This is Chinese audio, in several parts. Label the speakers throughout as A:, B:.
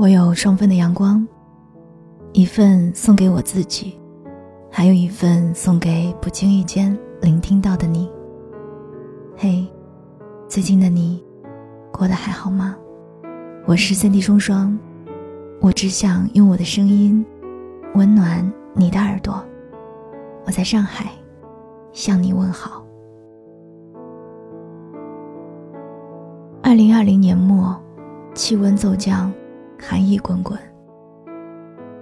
A: 我有双份的阳光，一份送给我自己，还有一份送给不经意间聆听到的你。嘿，最近的你过得还好吗？我是三 D 双双，我只想用我的声音温暖你的耳朵。我在上海向你问好。二零二零年末，气温骤降，寒意滚滚。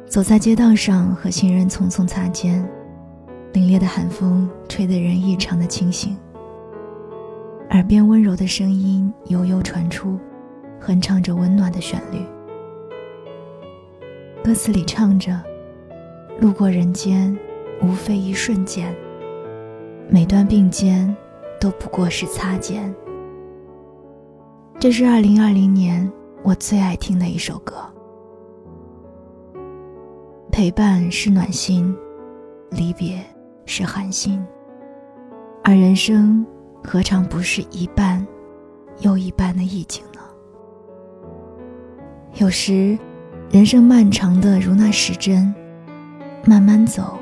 A: 走在街道上，和行人匆匆擦肩，凛冽的寒风吹得人异常的清醒。耳边温柔的声音悠悠传出，哼唱着温暖的旋律。歌词里唱着：“路过人间，无非一瞬间。每段并肩，都不过是擦肩。”这是二零二零年我最爱听的一首歌。陪伴是暖心，离别是寒心，而人生何尝不是一半又一半的意境呢？有时，人生漫长的如那时针，慢慢走，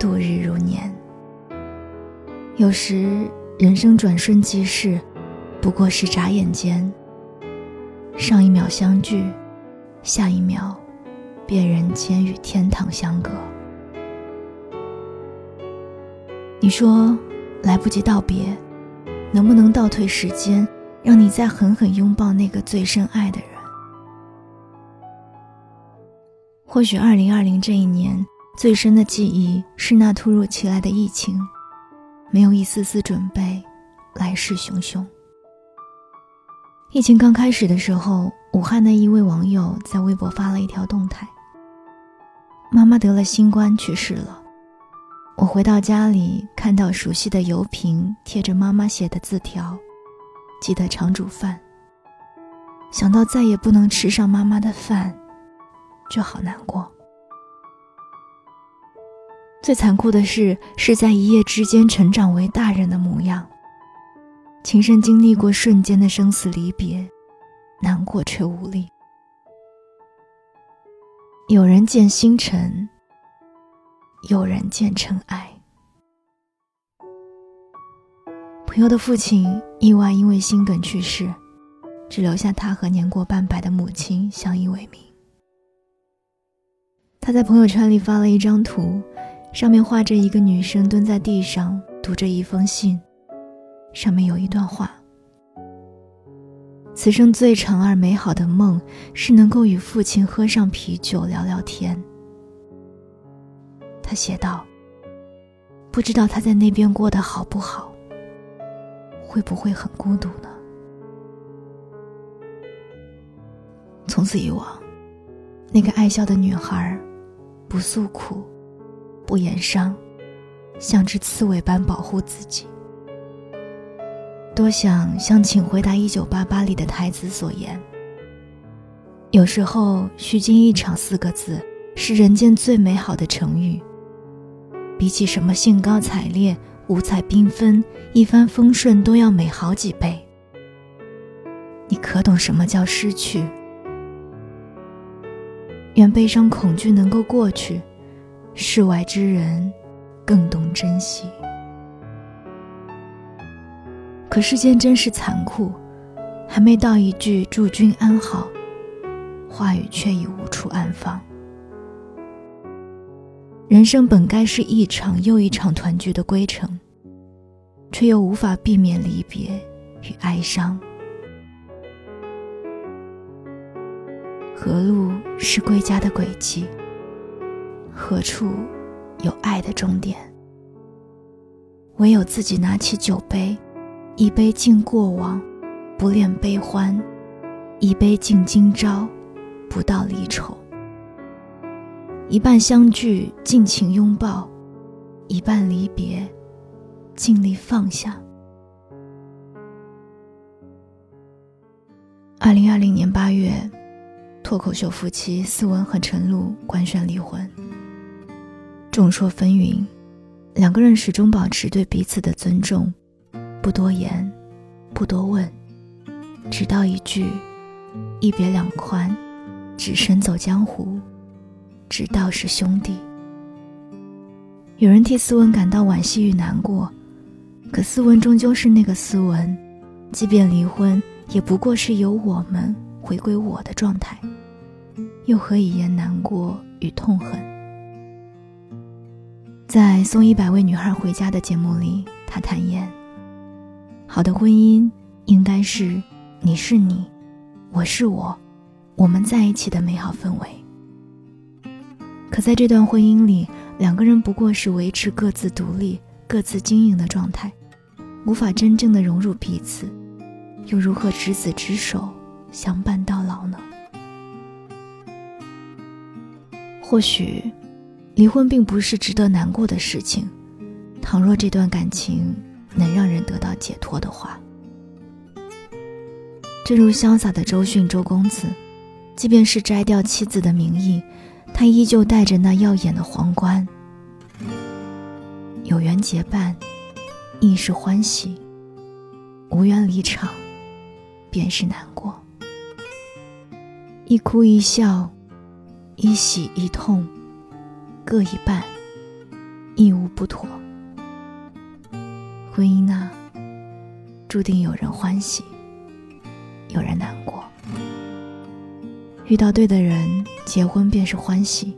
A: 度日如年；有时，人生转瞬即逝。不过是眨眼间。上一秒相聚，下一秒，便人间与天堂相隔。你说，来不及道别，能不能倒退时间，让你再狠狠拥抱那个最深爱的人？或许二零二零这一年最深的记忆是那突如其来的疫情，没有一丝丝准备，来势汹汹。疫情刚开始的时候，武汉的一位网友在微博发了一条动态：“妈妈得了新冠去世了。我回到家里，看到熟悉的油瓶贴着妈妈写的字条，记得常煮饭。想到再也不能吃上妈妈的饭，就好难过。最残酷的是，是在一夜之间成长为大人的模样。”情深经历过瞬间的生死离别，难过却无力。有人见星辰，有人见尘埃。朋友的父亲意外因为心梗去世，只留下他和年过半百的母亲相依为命。他在朋友圈里发了一张图，上面画着一个女生蹲在地上读着一封信。上面有一段话：“此生最长而美好的梦，是能够与父亲喝上啤酒聊聊天。”他写道：“不知道他在那边过得好不好，会不会很孤独呢？”从此以往，那个爱笑的女孩，不诉苦，不言伤，像只刺猬般保护自己。多想像《请回答一九八八》里的台词所言：“有时候虚惊一场四个字是人间最美好的成语。比起什么兴高采烈、五彩缤纷、一帆风顺，都要美好几倍。你可懂什么叫失去？愿悲伤恐惧能够过去，世外之人更懂珍惜。”可世间真是残酷，还没道一句“祝君安好”，话语却已无处安放。人生本该是一场又一场团聚的归程，却又无法避免离别与哀伤。何路是归家的轨迹？何处有爱的终点？唯有自己拿起酒杯。一杯敬过往，不恋悲欢；一杯敬今朝，不道离愁。一半相聚，尽情拥抱；一半离别，尽力放下。二零二零年八月，脱口秀夫妻思文和陈露官宣离婚。众说纷纭，两个人始终保持对彼此的尊重。不多言，不多问，只道一句：一别两宽，只身走江湖，只道是兄弟。有人替斯文感到惋惜与难过，可斯文终究是那个斯文，即便离婚，也不过是由我们回归我的状态，又何以言难过与痛恨？在送一百位女孩回家的节目里，他坦言：好的婚姻应该是你是你，我是我，我们在一起的美好氛围。可在这段婚姻里，两个人不过是维持各自独立、各自经营的状态，无法真正的融入彼此，又如何执子之手相伴到老呢？或许，离婚并不是值得难过的事情。倘若这段感情能让人得到解脱的话，正如潇洒的周迅周公子，即便是摘掉妻子的名义。他依旧戴着那耀眼的皇冠。有缘结伴，亦是欢喜；无缘离场，便是难过。一哭一笑，一喜一痛，各一半，亦无不妥。婚姻啊，注定有人欢喜，有人难过。遇到对的人，结婚便是欢喜；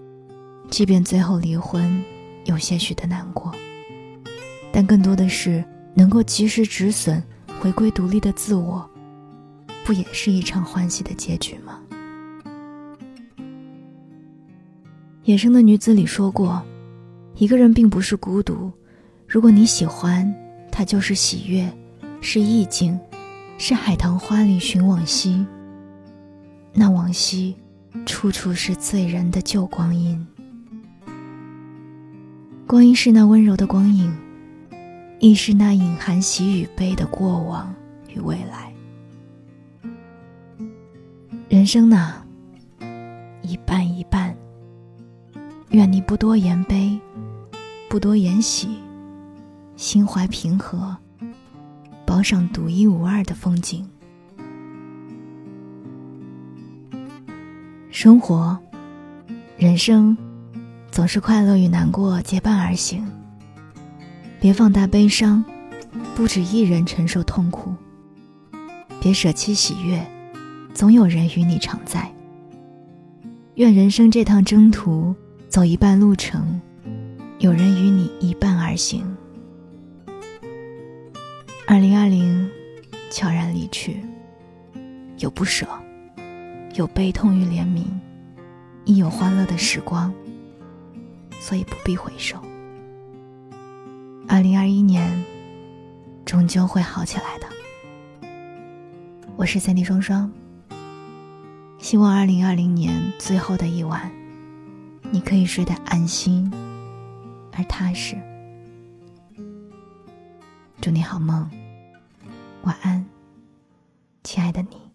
A: 即便最后离婚，有些许的难过，但更多的是能够及时止损，回归独立的自我，不也是一场欢喜的结局吗？《野生的女子》里说过，一个人并不是孤独，如果你喜欢，它就是喜悦，是意境，是海棠花里寻往昔。那往昔，处处是醉人的旧光阴。光阴是那温柔的光影，亦是那隐含喜与悲的过往与未来。人生呐，一半一半。愿你不多言悲，不多言喜，心怀平和，包上独一无二的风景。生活，人生，总是快乐与难过结伴而行。别放大悲伤，不止一人承受痛苦。别舍弃喜悦，总有人与你常在。愿人生这趟征途，走一半路程，有人与你一半而行。悄然离去，有不舍。有悲痛与怜悯，亦有欢乐的时光，所以不必回首。二零二一年，终究会好起来的。我是三弟双双，希望二零二零年最后的一晚，你可以睡得安心而踏实。祝你好梦，晚安亲爱的你。